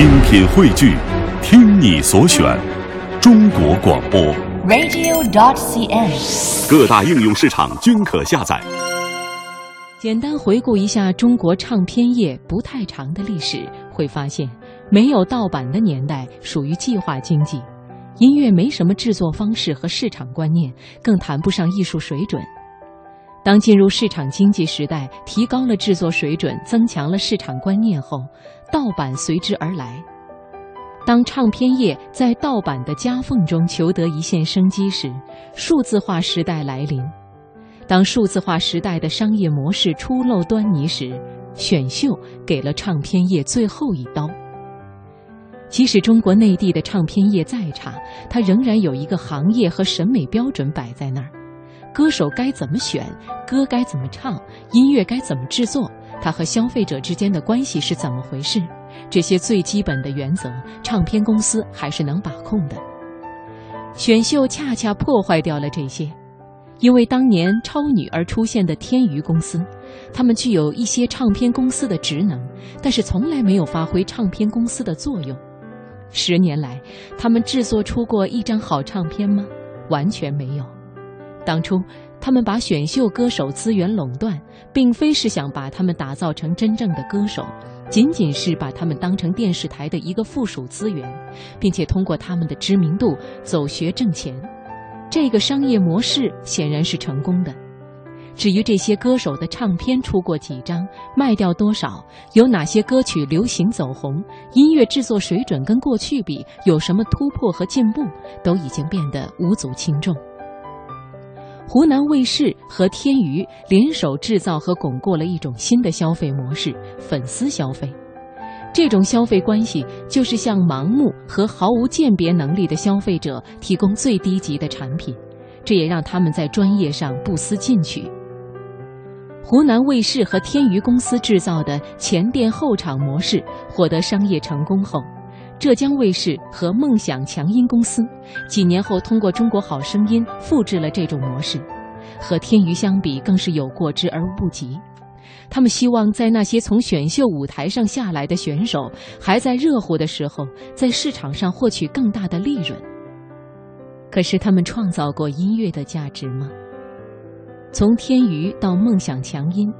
精品汇聚，听你所选，中国广播。radio.dot.cn，。各大应用市场均可下载。简单回顾一下中国唱片业不太长的历史，会发现，没有盗版的年代属于计划经济，音乐没什么制作方式和市场观念，更谈不上艺术水准。当进入市场经济时代，提高了制作水准，增强了市场观念后，盗版随之而来。当唱片业在盗版的夹缝中求得一线生机时，数字化时代来临。当数字化时代的商业模式初露端倪时，选秀给了唱片业最后一刀。即使中国内地的唱片业再差，它仍然有一个行业和审美标准摆在那儿：歌手该怎么选，歌该怎么唱，音乐该怎么制作，它和消费者之间的关系是怎么回事？这些最基本的原则，唱片公司还是能把控的。选秀恰恰破坏掉了这些。因为当年超女而出现的天娱公司，他们具有一些唱片公司的职能，但是从来没有发挥唱片公司的作用。十年来，他们制作出过一张好唱片吗？完全没有。当初，他们把选秀歌手资源垄断，并非是想把他们打造成真正的歌手，仅仅是把他们当成电视台的一个附属资源，并且通过他们的知名度走学挣钱。这个商业模式显然是成功的。至于这些歌手的唱片出过几张，卖掉多少，有哪些歌曲流行走红，音乐制作水准跟过去比有什么突破和进步，都已经变得无足轻重。湖南卫视和天娱联手制造和巩固了一种新的消费模式——粉丝消费。这种消费关系就是向盲目和毫无鉴别能力的消费者提供最低级的产品，这也让他们在专业上不思进取。湖南卫视和天娱公司制造的前店后厂模式获得商业成功后，浙江卫视和梦想强音公司几年后通过《中国好声音》复制了这种模式，和天娱相比更是有过之而无不及。他们希望在那些从选秀舞台上下来的选手还在热乎的时候，在市场上获取更大的利润。可是他们创造过音乐的价值吗？从天娱到梦想强音，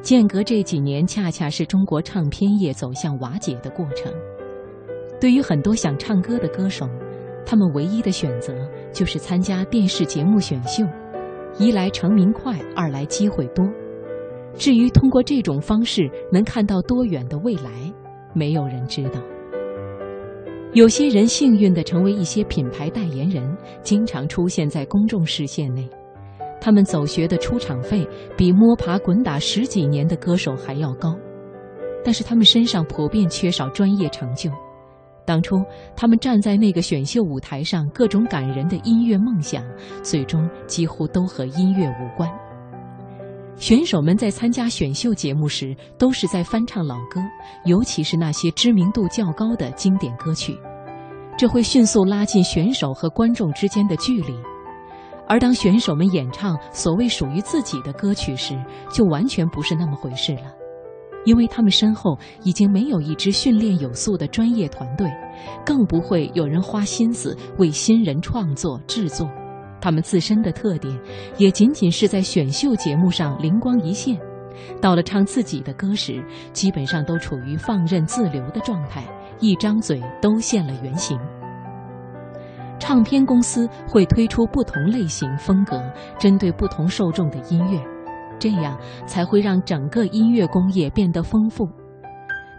间隔这几年恰恰是中国唱片业走向瓦解的过程。对于很多想唱歌的歌手，他们唯一的选择就是参加电视节目选秀，一来成名快，二来机会多。至于通过这种方式能看到多远的未来，没有人知道。有些人幸运地成为一些品牌代言人，经常出现在公众视线内。他们走学的出场费比摸爬滚打十几年的歌手还要高，但是他们身上普遍缺少专业成就。当初他们站在那个选秀舞台上，各种感人的音乐梦想，最终几乎都和音乐无关。选手们在参加选秀节目时，都是在翻唱老歌，尤其是那些知名度较高的经典歌曲，这会迅速拉近选手和观众之间的距离。而当选手们演唱所谓属于自己的歌曲时，就完全不是那么回事了，因为他们身后已经没有一支训练有素的专业团队，更不会有人花心思为新人创作制作。他们自身的特点，也仅仅是在选秀节目上灵光一现，到了唱自己的歌时，基本上都处于放任自流的状态，一张嘴都现了原形。唱片公司会推出不同类型、风格、针对不同受众的音乐，这样才会让整个音乐工业变得丰富。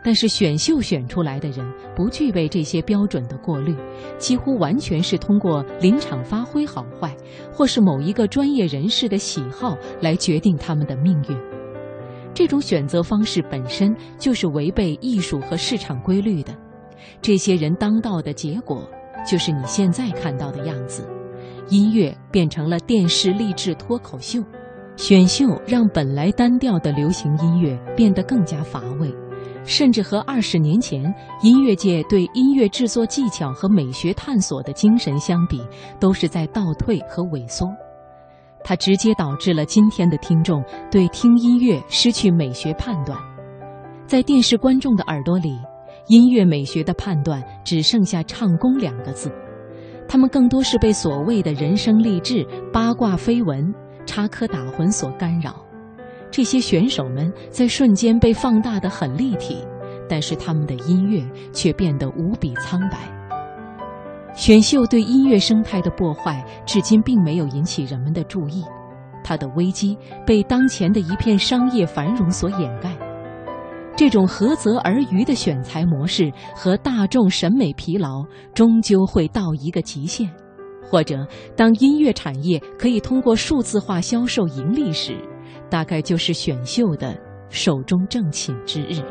但是选秀选出来的人不具备这些标准的过滤，几乎完全是通过临场发挥好坏，或是某一个专业人士的喜好来决定他们的命运。这种选择方式本身就是违背艺术和市场规律的。这些人当道的结果，就是你现在看到的样子：音乐变成了电视励志脱口秀，选秀让本来单调的流行音乐变得更加乏味。甚至和二十年前音乐界对音乐制作技巧和美学探索的精神相比，都是在倒退和萎缩。它直接导致了今天的听众对听音乐失去美学判断。在电视观众的耳朵里，音乐美学的判断只剩下唱功两个字。他们更多是被所谓的人生励志、八卦绯闻、插科打诨所干扰。这些选手们在瞬间被放大得很立体，但是他们的音乐却变得无比苍白。选秀对音乐生态的破坏，至今并没有引起人们的注意，它的危机被当前的一片商业繁荣所掩盖。这种涸泽而渔的选材模式和大众审美疲劳，终究会到一个极限。或者，当音乐产业可以通过数字化销售盈利时，大概就是选秀的手中正寝之日。